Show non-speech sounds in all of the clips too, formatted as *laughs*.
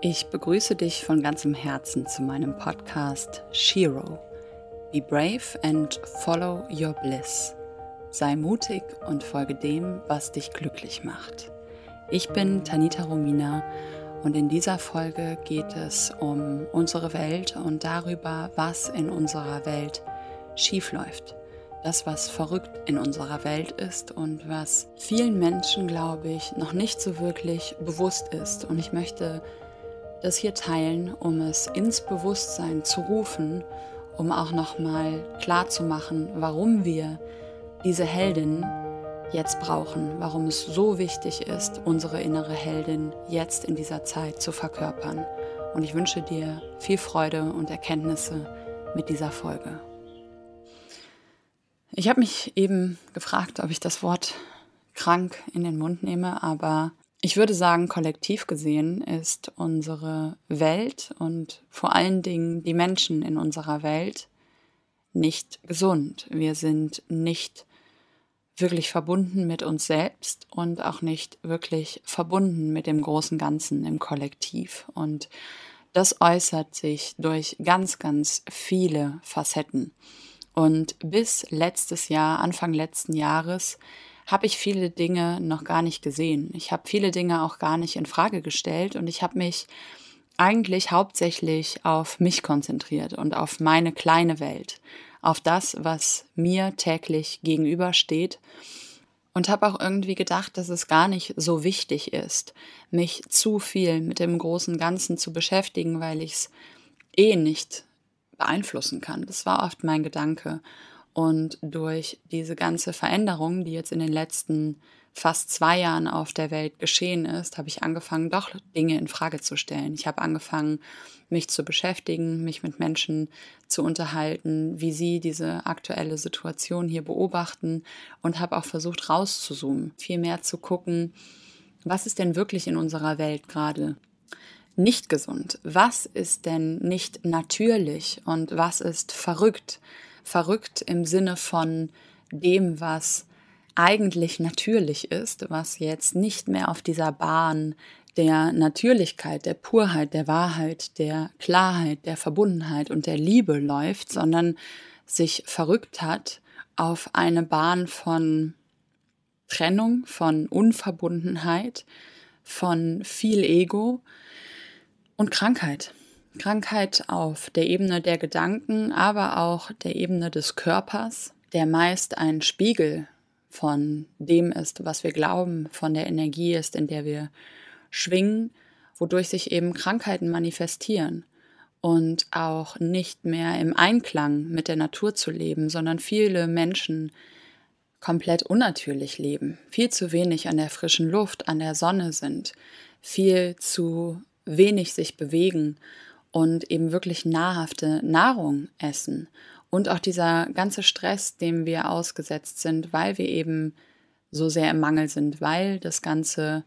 Ich begrüße dich von ganzem Herzen zu meinem Podcast Shiro. Be brave and follow your bliss. Sei mutig und folge dem, was dich glücklich macht. Ich bin Tanita Romina und in dieser Folge geht es um unsere Welt und darüber, was in unserer Welt schiefläuft. Das, was verrückt in unserer Welt ist und was vielen Menschen, glaube ich, noch nicht so wirklich bewusst ist. Und ich möchte das hier teilen, um es ins Bewusstsein zu rufen, um auch nochmal klar zu machen, warum wir diese Heldin jetzt brauchen, warum es so wichtig ist, unsere innere Heldin jetzt in dieser Zeit zu verkörpern. Und ich wünsche dir viel Freude und Erkenntnisse mit dieser Folge. Ich habe mich eben gefragt, ob ich das Wort krank in den Mund nehme, aber ich würde sagen, kollektiv gesehen ist unsere Welt und vor allen Dingen die Menschen in unserer Welt nicht gesund. Wir sind nicht wirklich verbunden mit uns selbst und auch nicht wirklich verbunden mit dem großen Ganzen im Kollektiv. Und das äußert sich durch ganz, ganz viele Facetten. Und bis letztes Jahr, Anfang letzten Jahres, habe ich viele Dinge noch gar nicht gesehen. Ich habe viele Dinge auch gar nicht in Frage gestellt und ich habe mich eigentlich hauptsächlich auf mich konzentriert und auf meine kleine Welt, auf das, was mir täglich gegenübersteht und habe auch irgendwie gedacht, dass es gar nicht so wichtig ist, mich zu viel mit dem großen Ganzen zu beschäftigen, weil ich es eh nicht beeinflussen kann. Das war oft mein Gedanke. Und durch diese ganze Veränderung, die jetzt in den letzten fast zwei Jahren auf der Welt geschehen ist, habe ich angefangen, doch Dinge in Frage zu stellen. Ich habe angefangen, mich zu beschäftigen, mich mit Menschen zu unterhalten, wie sie diese aktuelle Situation hier beobachten und habe auch versucht, rauszuzoomen, viel mehr zu gucken, was ist denn wirklich in unserer Welt gerade nicht gesund? Was ist denn nicht natürlich und was ist verrückt? Verrückt im Sinne von dem, was eigentlich natürlich ist, was jetzt nicht mehr auf dieser Bahn der Natürlichkeit, der Purheit, der Wahrheit, der Klarheit, der Verbundenheit und der Liebe läuft, sondern sich verrückt hat auf eine Bahn von Trennung, von Unverbundenheit, von viel Ego und Krankheit. Krankheit auf der Ebene der Gedanken, aber auch der Ebene des Körpers, der meist ein Spiegel von dem ist, was wir glauben, von der Energie ist, in der wir schwingen, wodurch sich eben Krankheiten manifestieren und auch nicht mehr im Einklang mit der Natur zu leben, sondern viele Menschen komplett unnatürlich leben, viel zu wenig an der frischen Luft, an der Sonne sind, viel zu wenig sich bewegen und eben wirklich nahrhafte Nahrung essen. Und auch dieser ganze Stress, dem wir ausgesetzt sind, weil wir eben so sehr im Mangel sind, weil das ganze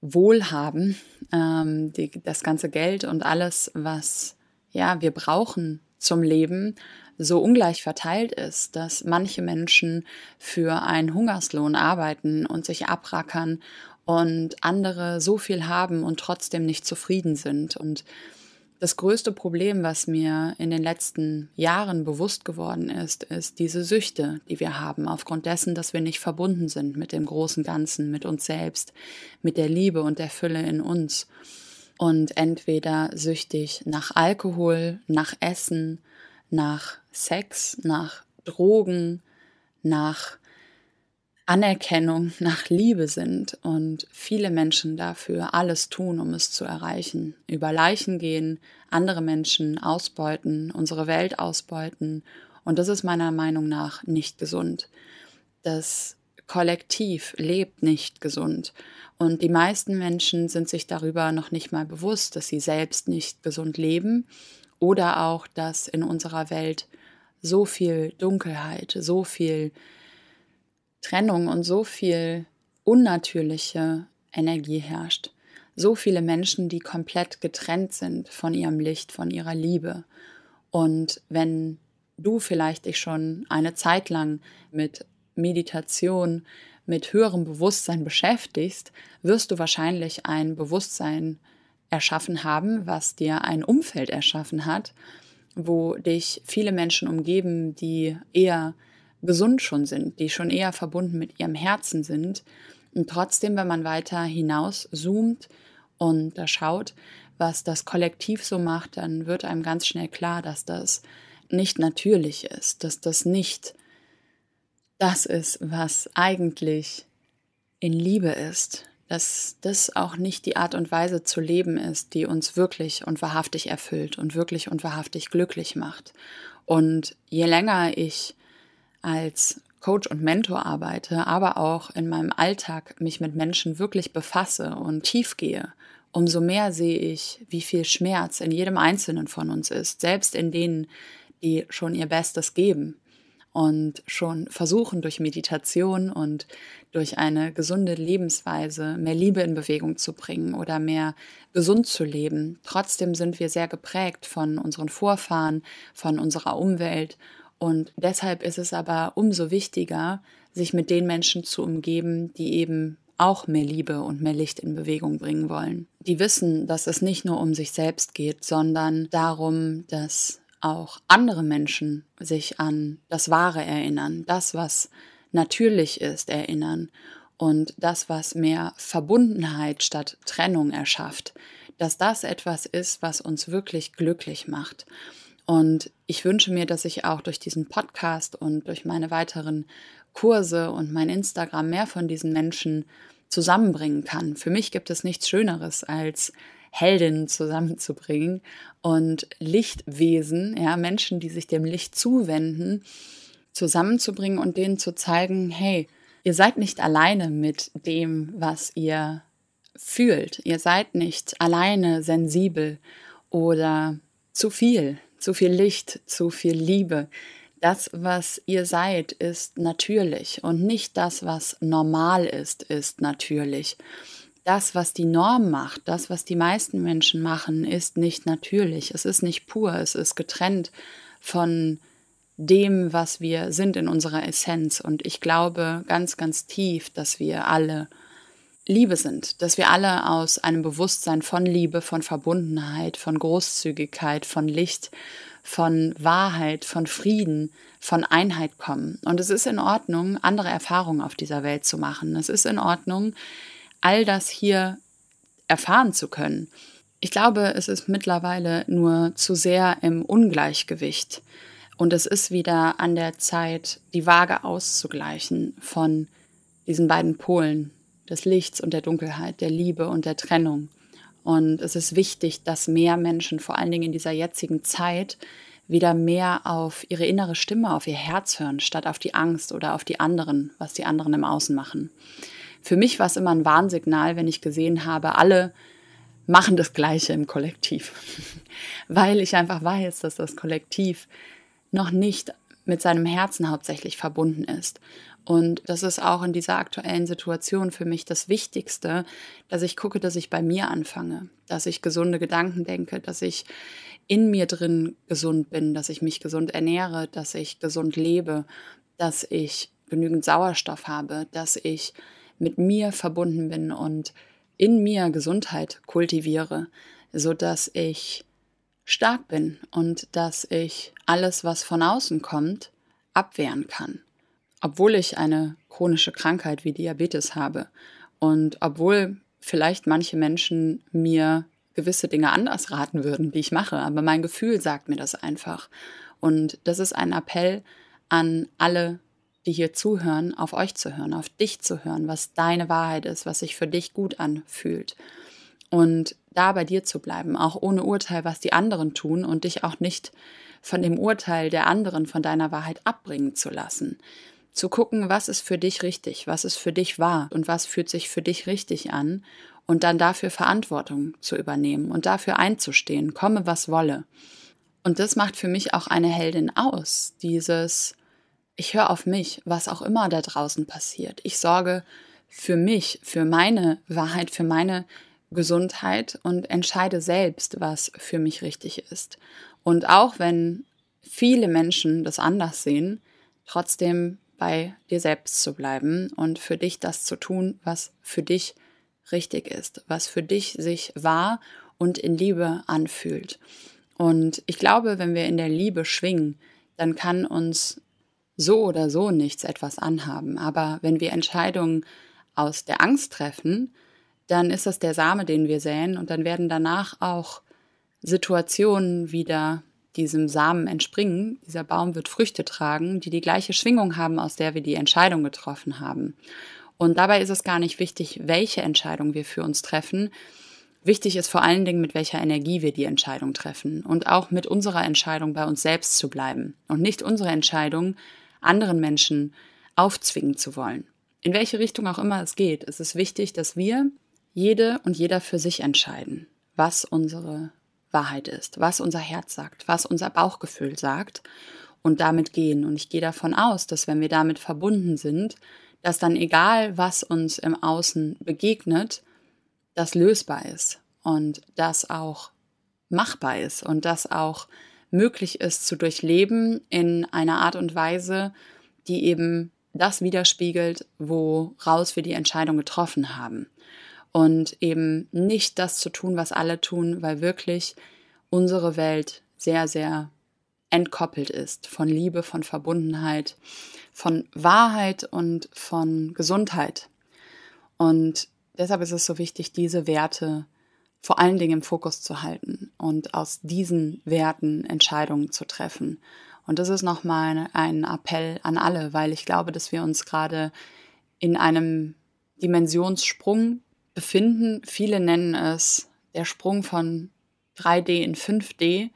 Wohlhaben, ähm, die, das ganze Geld und alles, was ja wir brauchen zum Leben, so ungleich verteilt ist, dass manche Menschen für einen Hungerslohn arbeiten und sich abrackern und andere so viel haben und trotzdem nicht zufrieden sind. Und das größte Problem, was mir in den letzten Jahren bewusst geworden ist, ist diese Süchte, die wir haben, aufgrund dessen, dass wir nicht verbunden sind mit dem großen Ganzen, mit uns selbst, mit der Liebe und der Fülle in uns. Und entweder süchtig nach Alkohol, nach Essen, nach Sex, nach Drogen, nach Anerkennung nach Liebe sind und viele Menschen dafür alles tun, um es zu erreichen. Über Leichen gehen, andere Menschen ausbeuten, unsere Welt ausbeuten. Und das ist meiner Meinung nach nicht gesund. Das Kollektiv lebt nicht gesund. Und die meisten Menschen sind sich darüber noch nicht mal bewusst, dass sie selbst nicht gesund leben oder auch, dass in unserer Welt so viel Dunkelheit, so viel Trennung und so viel unnatürliche Energie herrscht. So viele Menschen, die komplett getrennt sind von ihrem Licht, von ihrer Liebe. Und wenn du vielleicht dich schon eine Zeit lang mit Meditation, mit höherem Bewusstsein beschäftigst, wirst du wahrscheinlich ein Bewusstsein erschaffen haben, was dir ein Umfeld erschaffen hat, wo dich viele Menschen umgeben, die eher gesund schon sind, die schon eher verbunden mit ihrem Herzen sind. Und trotzdem, wenn man weiter hinaus zoomt und da schaut, was das Kollektiv so macht, dann wird einem ganz schnell klar, dass das nicht natürlich ist, dass das nicht das ist, was eigentlich in Liebe ist, dass das auch nicht die Art und Weise zu leben ist, die uns wirklich und wahrhaftig erfüllt und wirklich und wahrhaftig glücklich macht. Und je länger ich als Coach und Mentor arbeite, aber auch in meinem Alltag mich mit Menschen wirklich befasse und tief gehe, umso mehr sehe ich, wie viel Schmerz in jedem Einzelnen von uns ist, selbst in denen, die schon ihr Bestes geben und schon versuchen, durch Meditation und durch eine gesunde Lebensweise mehr Liebe in Bewegung zu bringen oder mehr gesund zu leben. Trotzdem sind wir sehr geprägt von unseren Vorfahren, von unserer Umwelt und deshalb ist es aber umso wichtiger, sich mit den Menschen zu umgeben, die eben auch mehr Liebe und mehr Licht in Bewegung bringen wollen. Die wissen, dass es nicht nur um sich selbst geht, sondern darum, dass auch andere Menschen sich an das Wahre erinnern, das, was natürlich ist, erinnern und das, was mehr Verbundenheit statt Trennung erschafft, dass das etwas ist, was uns wirklich glücklich macht. Und ich wünsche mir, dass ich auch durch diesen Podcast und durch meine weiteren Kurse und mein Instagram mehr von diesen Menschen zusammenbringen kann. Für mich gibt es nichts Schöneres als Heldinnen zusammenzubringen und Lichtwesen, ja, Menschen, die sich dem Licht zuwenden, zusammenzubringen und denen zu zeigen, hey, ihr seid nicht alleine mit dem, was ihr fühlt. Ihr seid nicht alleine sensibel oder zu viel, zu viel Licht, zu viel Liebe. Das, was ihr seid, ist natürlich und nicht das, was normal ist, ist natürlich das, was die Norm macht, das, was die meisten Menschen machen, ist nicht natürlich. Es ist nicht pur, es ist getrennt von dem, was wir sind in unserer Essenz. Und ich glaube ganz, ganz tief, dass wir alle Liebe sind, dass wir alle aus einem Bewusstsein von Liebe, von Verbundenheit, von Großzügigkeit, von Licht, von Wahrheit, von Frieden, von Einheit kommen. Und es ist in Ordnung, andere Erfahrungen auf dieser Welt zu machen. Es ist in Ordnung, all das hier erfahren zu können. Ich glaube, es ist mittlerweile nur zu sehr im Ungleichgewicht. Und es ist wieder an der Zeit, die Waage auszugleichen von diesen beiden Polen, des Lichts und der Dunkelheit, der Liebe und der Trennung. Und es ist wichtig, dass mehr Menschen, vor allen Dingen in dieser jetzigen Zeit, wieder mehr auf ihre innere Stimme, auf ihr Herz hören, statt auf die Angst oder auf die anderen, was die anderen im Außen machen für mich war es immer ein Warnsignal, wenn ich gesehen habe, alle machen das Gleiche im Kollektiv, *laughs* weil ich einfach weiß, dass das Kollektiv noch nicht mit seinem Herzen hauptsächlich verbunden ist. Und das ist auch in dieser aktuellen Situation für mich das Wichtigste, dass ich gucke, dass ich bei mir anfange, dass ich gesunde Gedanken denke, dass ich in mir drin gesund bin, dass ich mich gesund ernähre, dass ich gesund lebe, dass ich genügend Sauerstoff habe, dass ich mit mir verbunden bin und in mir Gesundheit kultiviere, so dass ich stark bin und dass ich alles, was von außen kommt, abwehren kann. Obwohl ich eine chronische Krankheit wie Diabetes habe und obwohl vielleicht manche Menschen mir gewisse Dinge anders raten würden, die ich mache, aber mein Gefühl sagt mir das einfach. Und das ist ein Appell an alle die hier zuhören, auf euch zu hören, auf dich zu hören, was deine Wahrheit ist, was sich für dich gut anfühlt. Und da bei dir zu bleiben, auch ohne Urteil, was die anderen tun und dich auch nicht von dem Urteil der anderen, von deiner Wahrheit abbringen zu lassen. Zu gucken, was ist für dich richtig, was ist für dich wahr und was fühlt sich für dich richtig an und dann dafür Verantwortung zu übernehmen und dafür einzustehen, komme was wolle. Und das macht für mich auch eine Heldin aus, dieses ich höre auf mich, was auch immer da draußen passiert. Ich sorge für mich, für meine Wahrheit, für meine Gesundheit und entscheide selbst, was für mich richtig ist. Und auch wenn viele Menschen das anders sehen, trotzdem bei dir selbst zu bleiben und für dich das zu tun, was für dich richtig ist, was für dich sich wahr und in Liebe anfühlt. Und ich glaube, wenn wir in der Liebe schwingen, dann kann uns so oder so nichts etwas anhaben. Aber wenn wir Entscheidungen aus der Angst treffen, dann ist das der Same, den wir säen und dann werden danach auch Situationen wieder diesem Samen entspringen. Dieser Baum wird Früchte tragen, die die gleiche Schwingung haben, aus der wir die Entscheidung getroffen haben. Und dabei ist es gar nicht wichtig, welche Entscheidung wir für uns treffen. Wichtig ist vor allen Dingen, mit welcher Energie wir die Entscheidung treffen und auch mit unserer Entscheidung bei uns selbst zu bleiben und nicht unsere Entscheidung anderen Menschen aufzwingen zu wollen. In welche Richtung auch immer es geht, ist es wichtig, dass wir jede und jeder für sich entscheiden, was unsere Wahrheit ist, was unser Herz sagt, was unser Bauchgefühl sagt und damit gehen. Und ich gehe davon aus, dass wenn wir damit verbunden sind, dass dann egal, was uns im Außen begegnet, das lösbar ist und das auch machbar ist und das auch möglich ist zu durchleben in einer Art und Weise, die eben das widerspiegelt, woraus wir die Entscheidung getroffen haben. Und eben nicht das zu tun, was alle tun, weil wirklich unsere Welt sehr, sehr entkoppelt ist von Liebe, von Verbundenheit, von Wahrheit und von Gesundheit. Und deshalb ist es so wichtig, diese Werte vor allen Dingen im Fokus zu halten und aus diesen Werten Entscheidungen zu treffen. Und das ist nochmal ein Appell an alle, weil ich glaube, dass wir uns gerade in einem Dimensionssprung befinden. Viele nennen es der Sprung von 3D in 5D,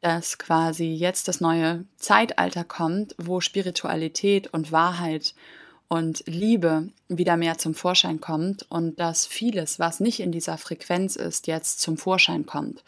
dass quasi jetzt das neue Zeitalter kommt, wo Spiritualität und Wahrheit und Liebe wieder mehr zum Vorschein kommt und dass vieles, was nicht in dieser Frequenz ist, jetzt zum Vorschein kommt,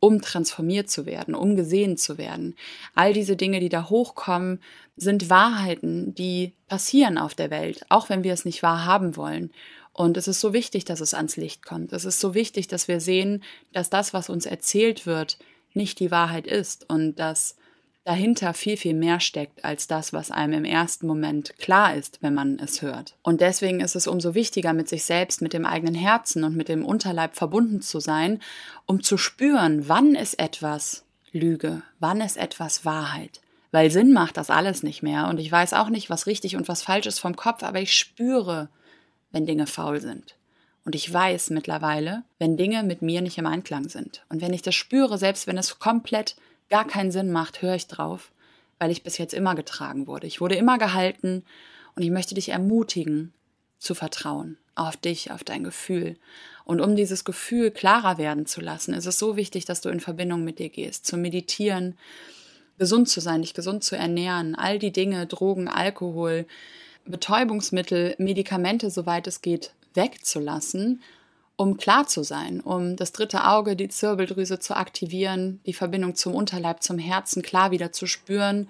um transformiert zu werden, um gesehen zu werden. All diese Dinge, die da hochkommen, sind Wahrheiten, die passieren auf der Welt, auch wenn wir es nicht wahrhaben wollen. Und es ist so wichtig, dass es ans Licht kommt. Es ist so wichtig, dass wir sehen, dass das, was uns erzählt wird, nicht die Wahrheit ist und dass dahinter viel, viel mehr steckt als das, was einem im ersten Moment klar ist, wenn man es hört. Und deswegen ist es umso wichtiger, mit sich selbst, mit dem eigenen Herzen und mit dem Unterleib verbunden zu sein, um zu spüren, wann ist etwas Lüge, wann ist etwas Wahrheit. Weil Sinn macht das alles nicht mehr und ich weiß auch nicht, was richtig und was falsch ist vom Kopf, aber ich spüre, wenn Dinge faul sind. Und ich weiß mittlerweile, wenn Dinge mit mir nicht im Einklang sind. Und wenn ich das spüre, selbst wenn es komplett gar keinen Sinn macht, höre ich drauf, weil ich bis jetzt immer getragen wurde. Ich wurde immer gehalten und ich möchte dich ermutigen, zu vertrauen auf dich, auf dein Gefühl. Und um dieses Gefühl klarer werden zu lassen, ist es so wichtig, dass du in Verbindung mit dir gehst, zu meditieren, gesund zu sein, dich gesund zu ernähren, all die Dinge, Drogen, Alkohol, Betäubungsmittel, Medikamente, soweit es geht, wegzulassen, um klar zu sein, um das dritte Auge, die Zirbeldrüse zu aktivieren, die Verbindung zum Unterleib, zum Herzen klar wieder zu spüren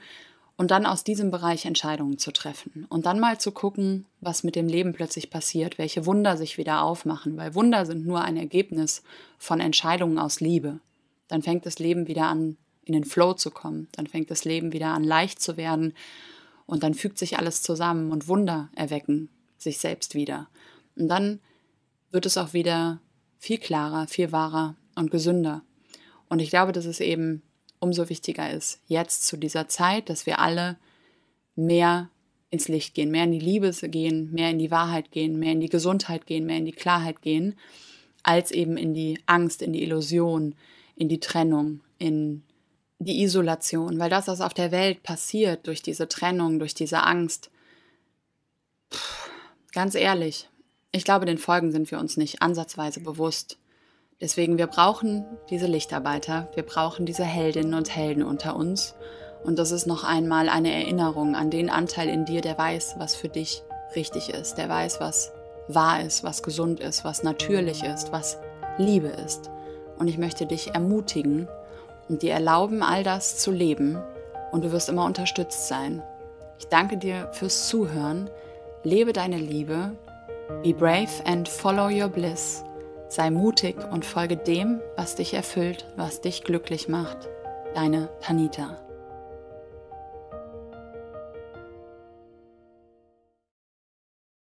und dann aus diesem Bereich Entscheidungen zu treffen. Und dann mal zu gucken, was mit dem Leben plötzlich passiert, welche Wunder sich wieder aufmachen, weil Wunder sind nur ein Ergebnis von Entscheidungen aus Liebe. Dann fängt das Leben wieder an, in den Flow zu kommen, dann fängt das Leben wieder an, leicht zu werden und dann fügt sich alles zusammen und Wunder erwecken sich selbst wieder. Und dann wird es auch wieder viel klarer, viel wahrer und gesünder. Und ich glaube, dass es eben umso wichtiger ist, jetzt zu dieser Zeit, dass wir alle mehr ins Licht gehen, mehr in die Liebe gehen, mehr in die Wahrheit gehen, mehr in die Gesundheit gehen, mehr in die Klarheit gehen, als eben in die Angst, in die Illusion, in die Trennung, in die Isolation, weil das, was auf der Welt passiert durch diese Trennung, durch diese Angst, pff, ganz ehrlich, ich glaube, den Folgen sind wir uns nicht ansatzweise bewusst. Deswegen, wir brauchen diese Lichtarbeiter, wir brauchen diese Heldinnen und Helden unter uns. Und das ist noch einmal eine Erinnerung an den Anteil in dir, der weiß, was für dich richtig ist, der weiß, was wahr ist, was gesund ist, was natürlich ist, was Liebe ist. Und ich möchte dich ermutigen, und dir erlauben, all das zu leben und du wirst immer unterstützt sein. Ich danke dir fürs Zuhören. Lebe deine Liebe. Be brave and follow your bliss. Sei mutig und folge dem, was dich erfüllt, was dich glücklich macht. Deine Tanita.